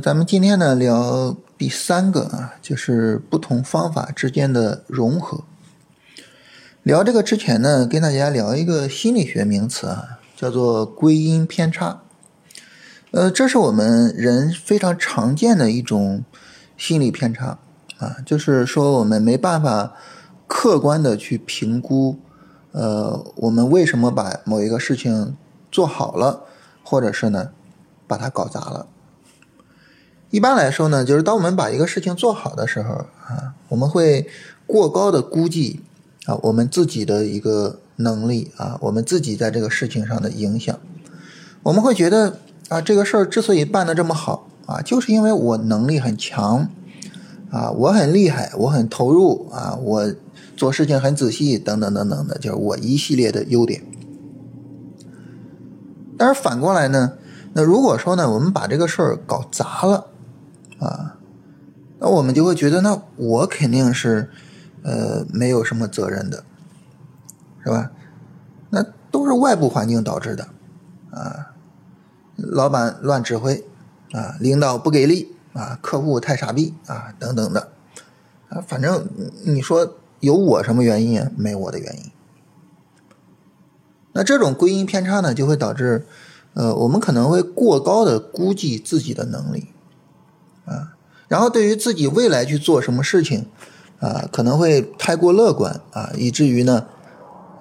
咱们今天呢聊第三个啊，就是不同方法之间的融合。聊这个之前呢，跟大家聊一个心理学名词啊，叫做归因偏差。呃，这是我们人非常常见的一种心理偏差啊，就是说我们没办法客观的去评估，呃，我们为什么把某一个事情做好了，或者是呢，把它搞砸了。一般来说呢，就是当我们把一个事情做好的时候啊，我们会过高的估计啊我们自己的一个能力啊，我们自己在这个事情上的影响。我们会觉得啊，这个事儿之所以办得这么好啊，就是因为我能力很强啊，我很厉害，我很投入啊，我做事情很仔细，等等等等的，就是我一系列的优点。但是反过来呢，那如果说呢，我们把这个事儿搞砸了。啊，那我们就会觉得，那我肯定是，呃，没有什么责任的，是吧？那都是外部环境导致的，啊，老板乱指挥，啊，领导不给力，啊，客户太傻逼，啊，等等的，啊，反正你说有我什么原因？没我的原因。那这种归因偏差呢，就会导致，呃，我们可能会过高的估计自己的能力。啊，然后对于自己未来去做什么事情，啊，可能会太过乐观啊，以至于呢，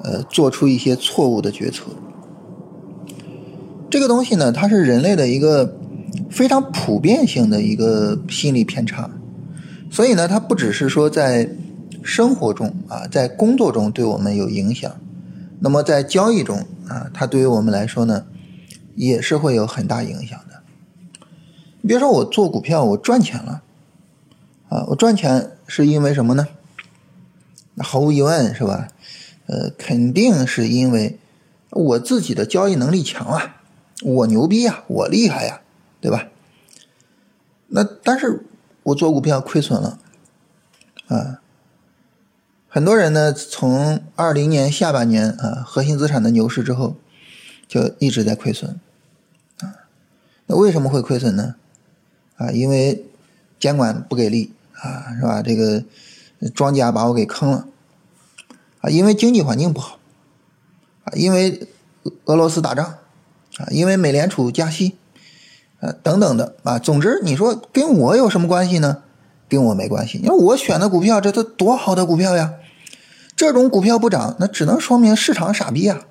呃，做出一些错误的决策。这个东西呢，它是人类的一个非常普遍性的一个心理偏差，所以呢，它不只是说在生活中啊，在工作中对我们有影响，那么在交易中啊，它对于我们来说呢，也是会有很大影响。你别说我做股票，我赚钱了，啊，我赚钱是因为什么呢？那毫无疑问是吧？呃，肯定是因为我自己的交易能力强啊，我牛逼呀，我厉害呀，对吧？那但是我做股票亏损了，啊，很多人呢，从二零年下半年啊，核心资产的牛市之后，就一直在亏损，啊，那为什么会亏损呢？啊，因为监管不给力啊，是吧？这个庄家把我给坑了啊，因为经济环境不好啊，因为俄罗斯打仗啊，因为美联储加息啊，等等的啊。总之，你说跟我有什么关系呢？跟我没关系，因为我选的股票这都多好的股票呀！这种股票不涨，那只能说明市场傻逼呀，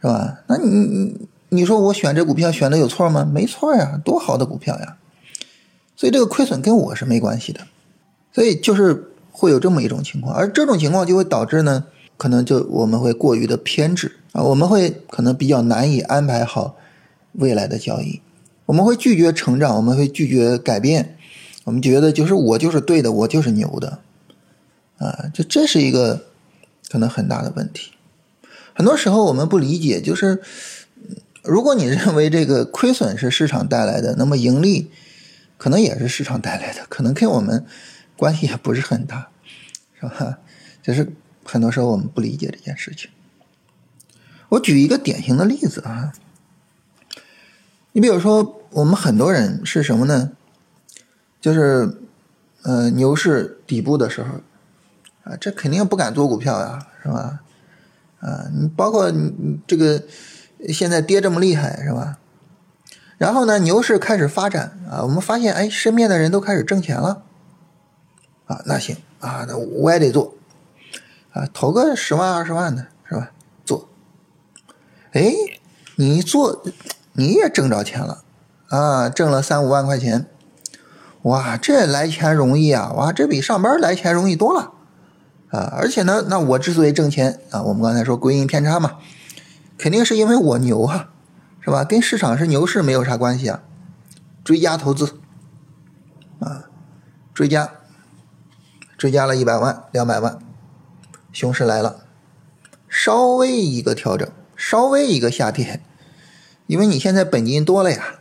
是吧？那你你你说我选这股票选的有错吗？没错呀，多好的股票呀！所以这个亏损跟我是没关系的，所以就是会有这么一种情况，而这种情况就会导致呢，可能就我们会过于的偏执啊，我们会可能比较难以安排好未来的交易，我们会拒绝成长，我们会拒绝改变，我们觉得就是我就是对的，我就是牛的，啊，这这是一个可能很大的问题。很多时候我们不理解，就是如果你认为这个亏损是市场带来的，那么盈利。可能也是市场带来的，可能跟我们关系也不是很大，是吧？就是很多时候我们不理解这件事情。我举一个典型的例子啊，你比如说，我们很多人是什么呢？就是呃牛市底部的时候啊，这肯定不敢做股票呀，是吧？啊，你包括你这个现在跌这么厉害，是吧？然后呢，牛市开始发展啊，我们发现，哎，身边的人都开始挣钱了，啊，那行啊，那我也得做，啊，投个十万二十万的是吧？做，哎，你做，你也挣着钱了，啊，挣了三五万块钱，哇，这来钱容易啊，哇，这比上班来钱容易多了，啊，而且呢，那我之所以挣钱啊，我们刚才说归因偏差嘛，肯定是因为我牛啊。是吧？跟市场是牛市没有啥关系啊，追加投资，啊，追加，追加了一百万、两百万，熊市来了，稍微一个调整，稍微一个下跌，因为你现在本金多了呀，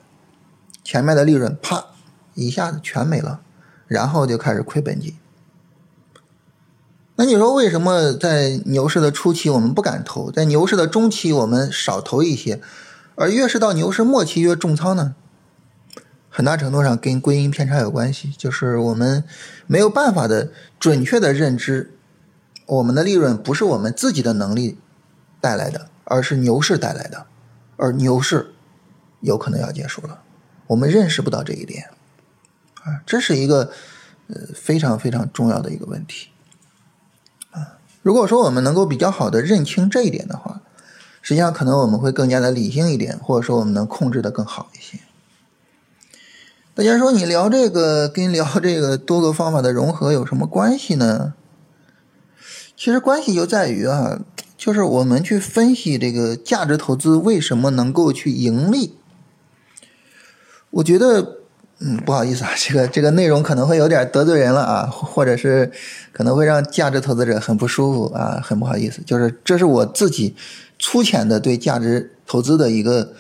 前面的利润啪一下子全没了，然后就开始亏本金。那你说为什么在牛市的初期我们不敢投，在牛市的中期我们少投一些？而越是到牛市末期越重仓呢，很大程度上跟归因偏差有关系，就是我们没有办法的准确的认知，我们的利润不是我们自己的能力带来的，而是牛市带来的，而牛市有可能要结束了，我们认识不到这一点，啊，这是一个呃非常非常重要的一个问题，啊，如果说我们能够比较好的认清这一点的话，实际上可能我们会更加的理性一点，或者说我们能控制的更好一些。大家说你聊这个跟聊这个多个方法的融合有什么关系呢？其实关系就在于啊，就是我们去分析这个价值投资为什么能够去盈利。我觉得，嗯，不好意思啊，这个这个内容可能会有点得罪人了啊，或者是可能会让价值投资者很不舒服啊，很不好意思。就是这是我自己粗浅的对价值投资的一个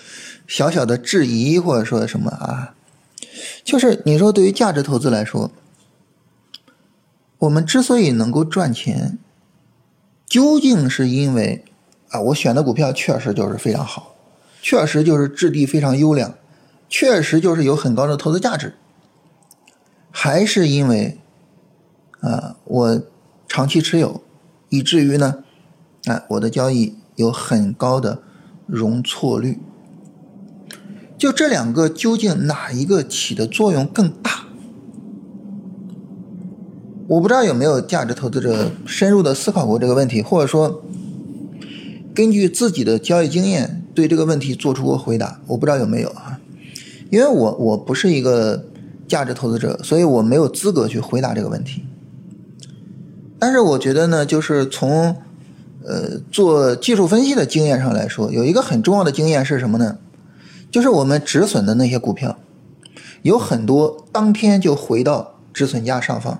小小的质疑，或者说什么啊。就是你说，对于价值投资来说，我们之所以能够赚钱，究竟是因为啊，我选的股票确实就是非常好，确实就是质地非常优良，确实就是有很高的投资价值，还是因为啊，我长期持有，以至于呢，啊，我的交易有很高的容错率。就这两个究竟哪一个起的作用更大？我不知道有没有价值投资者深入的思考过这个问题，或者说根据自己的交易经验对这个问题做出过回答。我不知道有没有啊？因为我我不是一个价值投资者，所以我没有资格去回答这个问题。但是我觉得呢，就是从呃做技术分析的经验上来说，有一个很重要的经验是什么呢？就是我们止损的那些股票，有很多当天就回到止损价上方，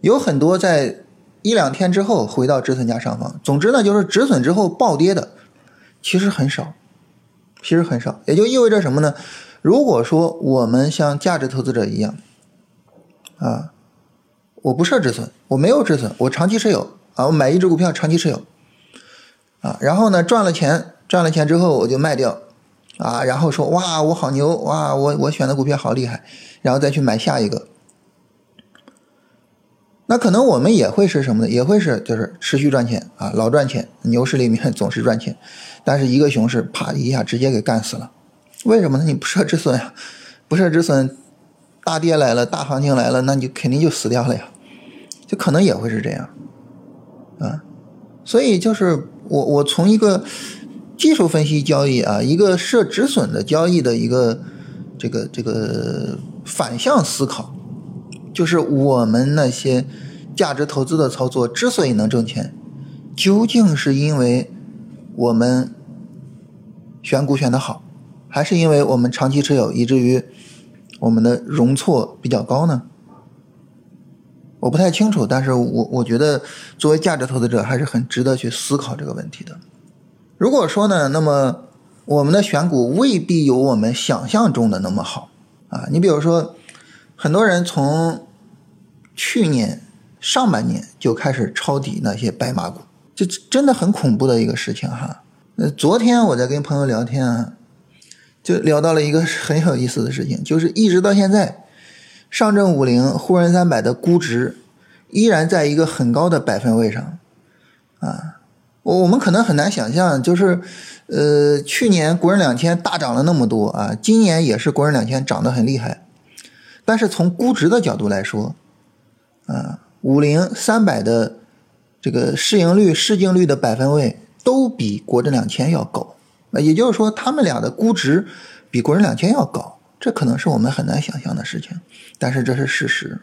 有很多在一两天之后回到止损价上方。总之呢，就是止损之后暴跌的，其实很少，其实很少。也就意味着什么呢？如果说我们像价值投资者一样，啊，我不设止损，我没有止损，我长期持有啊，我买一只股票长期持有，啊，然后呢赚了钱，赚了钱之后我就卖掉。啊，然后说哇，我好牛哇，我我选的股票好厉害，然后再去买下一个。那可能我们也会是什么呢？也会是就是持续赚钱啊，老赚钱，牛市里面总是赚钱，但是一个熊市啪一下直接给干死了。为什么呢？你不设止损呀，不设止损，大跌来了，大行情来了，那你肯定就死掉了呀，就可能也会是这样。所以就是我我从一个。技术分析交易啊，一个设止损的交易的一个这个这个反向思考，就是我们那些价值投资的操作之所以能挣钱，究竟是因为我们选股选的好，还是因为我们长期持有，以至于我们的容错比较高呢？我不太清楚，但是我我觉得作为价值投资者，还是很值得去思考这个问题的。如果说呢，那么我们的选股未必有我们想象中的那么好啊。你比如说，很多人从去年上半年就开始抄底那些白马股，这真的很恐怖的一个事情哈。昨天我在跟朋友聊天啊，就聊到了一个很有意思的事情，就是一直到现在，上证五零、沪深三百的估值依然在一个很高的百分位上。啊。我我们可能很难想象，就是，呃，去年国人两千大涨了那么多啊，今年也是国人两千涨得很厉害，但是从估值的角度来说，啊，五零三百的这个市盈率、市净率的百分位都比国证两千要高，也就是说，他们俩的估值比国人两千要高，这可能是我们很难想象的事情，但是这是事实。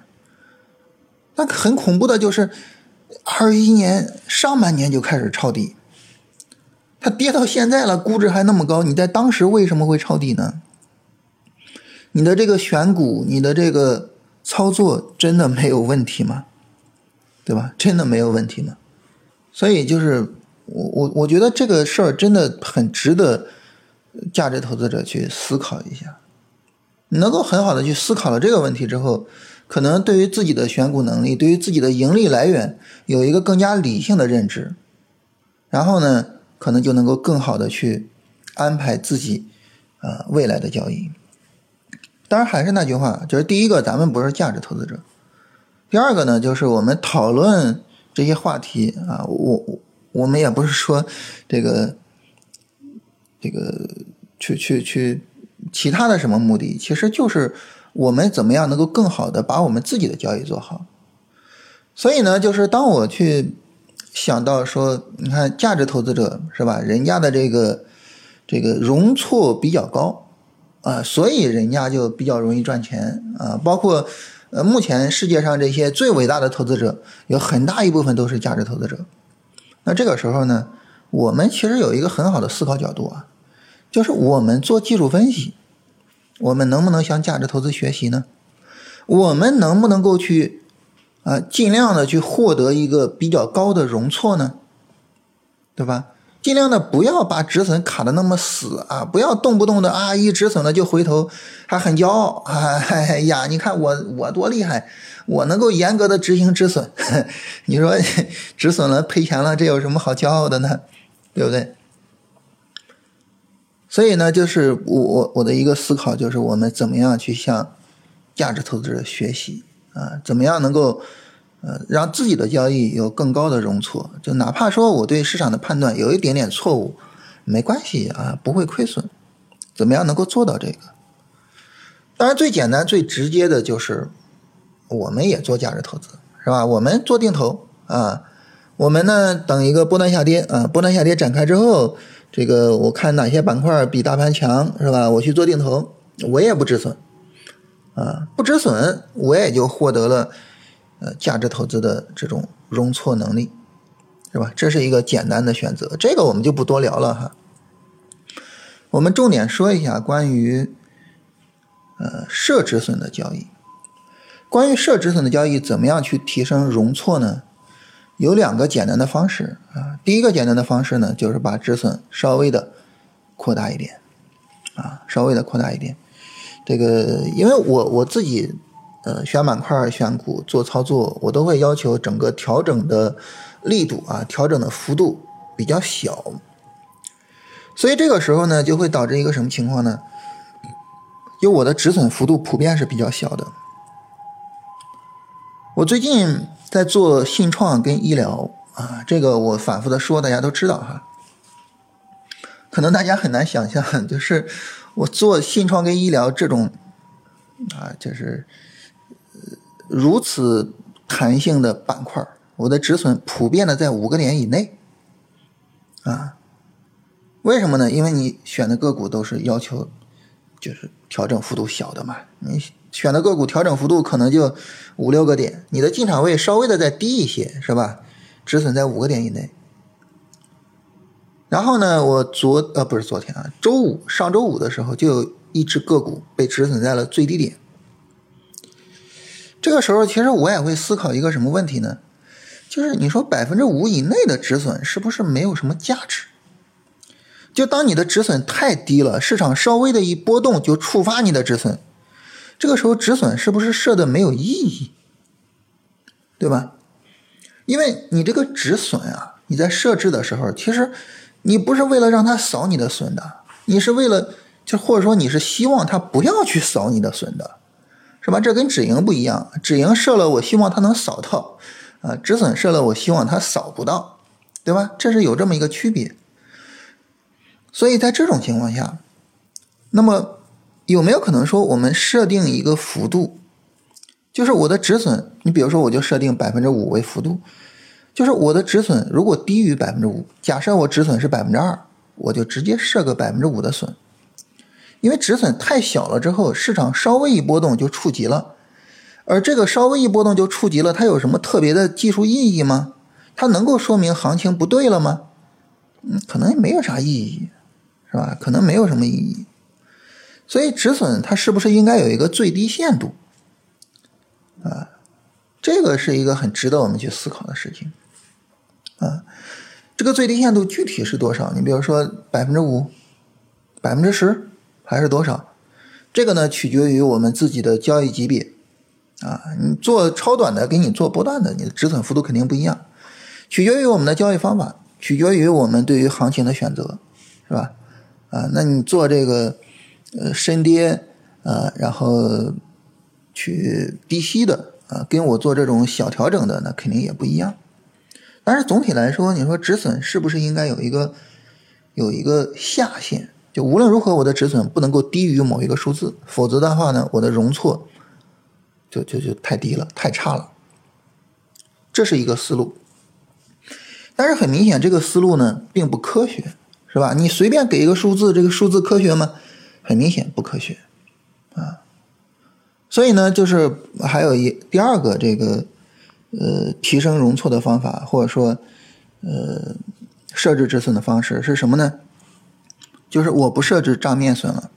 那很恐怖的就是。二一年上半年就开始抄底，它跌到现在了，估值还那么高，你在当时为什么会抄底呢？你的这个选股，你的这个操作真的没有问题吗？对吧？真的没有问题吗？所以就是我我我觉得这个事儿真的很值得价值投资者去思考一下，能够很好的去思考了这个问题之后。可能对于自己的选股能力，对于自己的盈利来源有一个更加理性的认知，然后呢，可能就能够更好的去安排自己啊未来的交易。当然还是那句话，就是第一个，咱们不是价值投资者；第二个呢，就是我们讨论这些话题啊，我我我们也不是说这个这个去去去其他的什么目的，其实就是我们怎么样能够更好的把我们自己的交易做好。所以呢，就是当我去想到说，你看价值投资者是吧？人家的这个这个容错比较高。啊，所以人家就比较容易赚钱啊，包括呃，目前世界上这些最伟大的投资者，有很大一部分都是价值投资者。那这个时候呢，我们其实有一个很好的思考角度啊，就是我们做技术分析，我们能不能向价值投资学习呢？我们能不能够去啊，尽量的去获得一个比较高的容错呢？对吧？尽量的不要把止损卡的那么死啊！不要动不动的啊一止损了就回头，还很骄傲啊！哎呀，你看我我多厉害，我能够严格的执行止损。你说 止损了赔钱了，这有什么好骄傲的呢？对不对？所以呢，就是我我我的一个思考就是，我们怎么样去向价值投资者学习啊？怎么样能够？呃，让自己的交易有更高的容错，就哪怕说我对市场的判断有一点点错误，没关系啊，不会亏损。怎么样能够做到这个？当然，最简单、最直接的就是，我们也做价值投资，是吧？我们做定投啊，我们呢等一个波段下跌啊，波段下跌展开之后，这个我看哪些板块比大盘强，是吧？我去做定投，我也不止损啊，不止损，我也就获得了。呃，价值投资的这种容错能力，是吧？这是一个简单的选择，这个我们就不多聊了哈。我们重点说一下关于呃设止损的交易。关于设止损的交易，怎么样去提升容错呢？有两个简单的方式啊。第一个简单的方式呢，就是把止损稍微的扩大一点啊，稍微的扩大一点。这个，因为我我自己。呃，选板块、选股、做操作，我都会要求整个调整的力度啊，调整的幅度比较小。所以这个时候呢，就会导致一个什么情况呢？因为我的止损幅度普遍是比较小的。我最近在做信创跟医疗啊，这个我反复的说，大家都知道哈。可能大家很难想象，就是我做信创跟医疗这种啊，就是。如此弹性的板块，我的止损普遍的在五个点以内，啊，为什么呢？因为你选的个股都是要求就是调整幅度小的嘛，你选的个股调整幅度可能就五六个点，你的进场位稍微的再低一些，是吧？止损在五个点以内。然后呢，我昨呃不是昨天啊，周五上周五的时候就有一只个股被止损在了最低点。这个时候，其实我也会思考一个什么问题呢？就是你说百分之五以内的止损是不是没有什么价值？就当你的止损太低了，市场稍微的一波动就触发你的止损，这个时候止损是不是设的没有意义？对吧？因为你这个止损啊，你在设置的时候，其实你不是为了让它扫你的损的，你是为了就或者说你是希望它不要去扫你的损的。是吧？这跟止盈不一样，止盈设了，我希望它能扫到，啊，止损设了，我希望它扫不到，对吧？这是有这么一个区别。所以在这种情况下，那么有没有可能说，我们设定一个幅度，就是我的止损，你比如说我就设定百分之五为幅度，就是我的止损如果低于百分之五，假设我止损是百分之二，我就直接设个百分之五的损。因为止损太小了之后，市场稍微一波动就触及了，而这个稍微一波动就触及了，它有什么特别的技术意义吗？它能够说明行情不对了吗？嗯，可能没有啥意义，是吧？可能没有什么意义。所以止损它是不是应该有一个最低限度？啊，这个是一个很值得我们去思考的事情。啊，这个最低限度具体是多少？你比如说百分之五，百分之十。还是多少？这个呢，取决于我们自己的交易级别啊。你做超短的，跟你做波段的，你的止损幅度肯定不一样。取决于我们的交易方法，取决于我们对于行情的选择，是吧？啊，那你做这个呃深跌呃，然后去低吸的啊，跟我做这种小调整的，那肯定也不一样。但是总体来说，你说止损是不是应该有一个有一个下限？就无论如何，我的止损不能够低于某一个数字，否则的话呢，我的容错就就就太低了，太差了。这是一个思路。但是很明显，这个思路呢并不科学，是吧？你随便给一个数字，这个数字科学吗？很明显不科学啊。所以呢，就是还有一第二个这个呃提升容错的方法，或者说呃设置止损的方式是什么呢？就是我不设置账面损了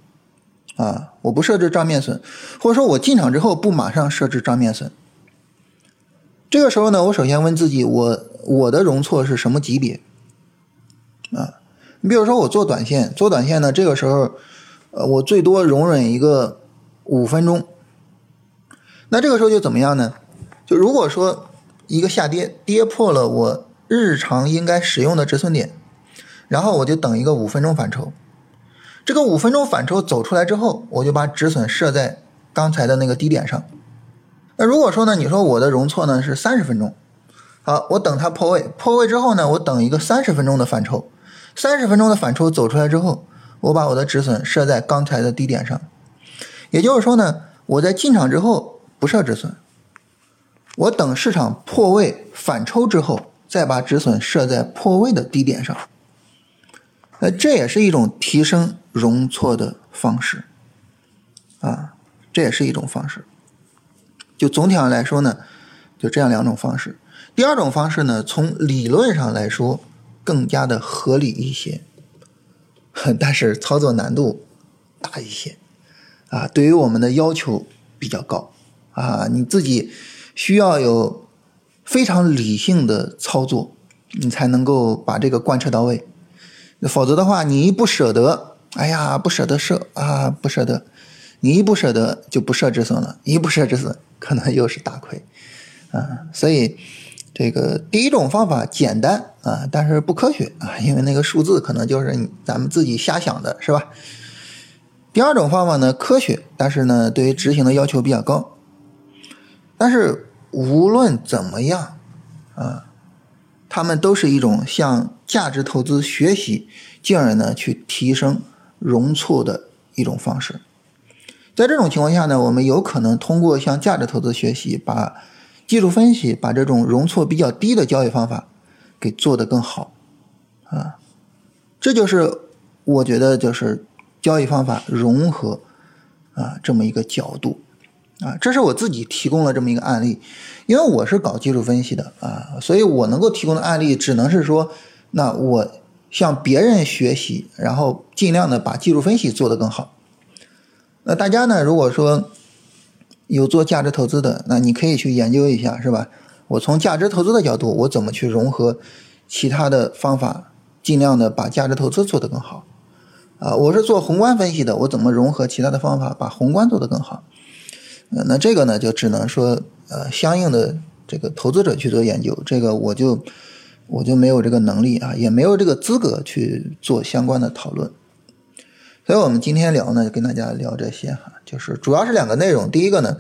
啊，我不设置账面损，或者说我进场之后不马上设置账面损。这个时候呢，我首先问自己，我我的容错是什么级别？啊，你比如说我做短线，做短线呢，这个时候，呃，我最多容忍一个五分钟。那这个时候就怎么样呢？就如果说一个下跌跌破了我日常应该使用的止损点，然后我就等一个五分钟反抽。这个五分钟反抽走出来之后，我就把止损设在刚才的那个低点上。那如果说呢，你说我的容错呢是三十分钟，好，我等它破位，破位之后呢，我等一个三十分钟的反抽，三十分钟的反抽走出来之后，我把我的止损设在刚才的低点上，也就是说呢，我在进场之后不设止损，我等市场破位反抽之后，再把止损设在破位的低点上，那这也是一种提升容错的方式，啊，这也是一种方式。就总体上来说呢，就这样两种方式。第二种方式呢，从理论上来说更加的合理一些，但是操作难度大一些啊。对于我们的要求比较高啊，你自己需要有非常理性的操作，你才能够把这个贯彻到位。否则的话，你一不舍得，哎呀，不舍得设啊，不舍得。你一不舍得就不设止损了，一不设止损可能又是大亏，啊，所以这个第一种方法简单啊，但是不科学啊，因为那个数字可能就是咱们自己瞎想的，是吧？第二种方法呢科学，但是呢对于执行的要求比较高，但是无论怎么样啊，他们都是一种向价值投资学习，进而呢去提升容错的一种方式。在这种情况下呢，我们有可能通过向价值投资学习，把技术分析，把这种容错比较低的交易方法给做得更好，啊，这就是我觉得就是交易方法融合啊这么一个角度，啊，这是我自己提供了这么一个案例，因为我是搞技术分析的啊，所以我能够提供的案例只能是说，那我向别人学习，然后尽量的把技术分析做得更好。那大家呢？如果说有做价值投资的，那你可以去研究一下，是吧？我从价值投资的角度，我怎么去融合其他的方法，尽量的把价值投资做得更好。啊，我是做宏观分析的，我怎么融合其他的方法，把宏观做得更好？那这个呢，就只能说，呃，相应的这个投资者去做研究，这个我就我就没有这个能力啊，也没有这个资格去做相关的讨论。所以我们今天聊呢，就跟大家聊这些哈，就是主要是两个内容。第一个呢，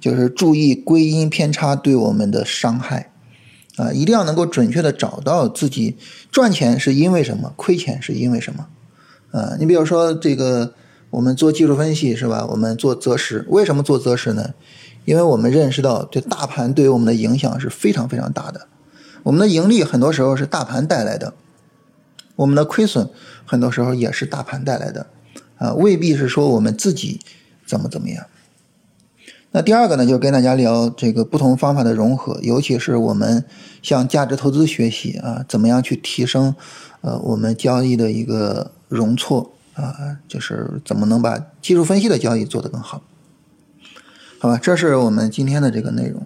就是注意归因偏差对我们的伤害，啊，一定要能够准确的找到自己赚钱是因为什么，亏钱是因为什么，啊，你比如说这个我们做技术分析是吧？我们做择时，为什么做择时呢？因为我们认识到这大盘对于我们的影响是非常非常大的，我们的盈利很多时候是大盘带来的，我们的亏损很多时候也是大盘带来的。啊，未必是说我们自己怎么怎么样。那第二个呢，就是跟大家聊这个不同方法的融合，尤其是我们向价值投资学习啊，怎么样去提升呃我们交易的一个容错啊，就是怎么能把技术分析的交易做得更好？好吧，这是我们今天的这个内容。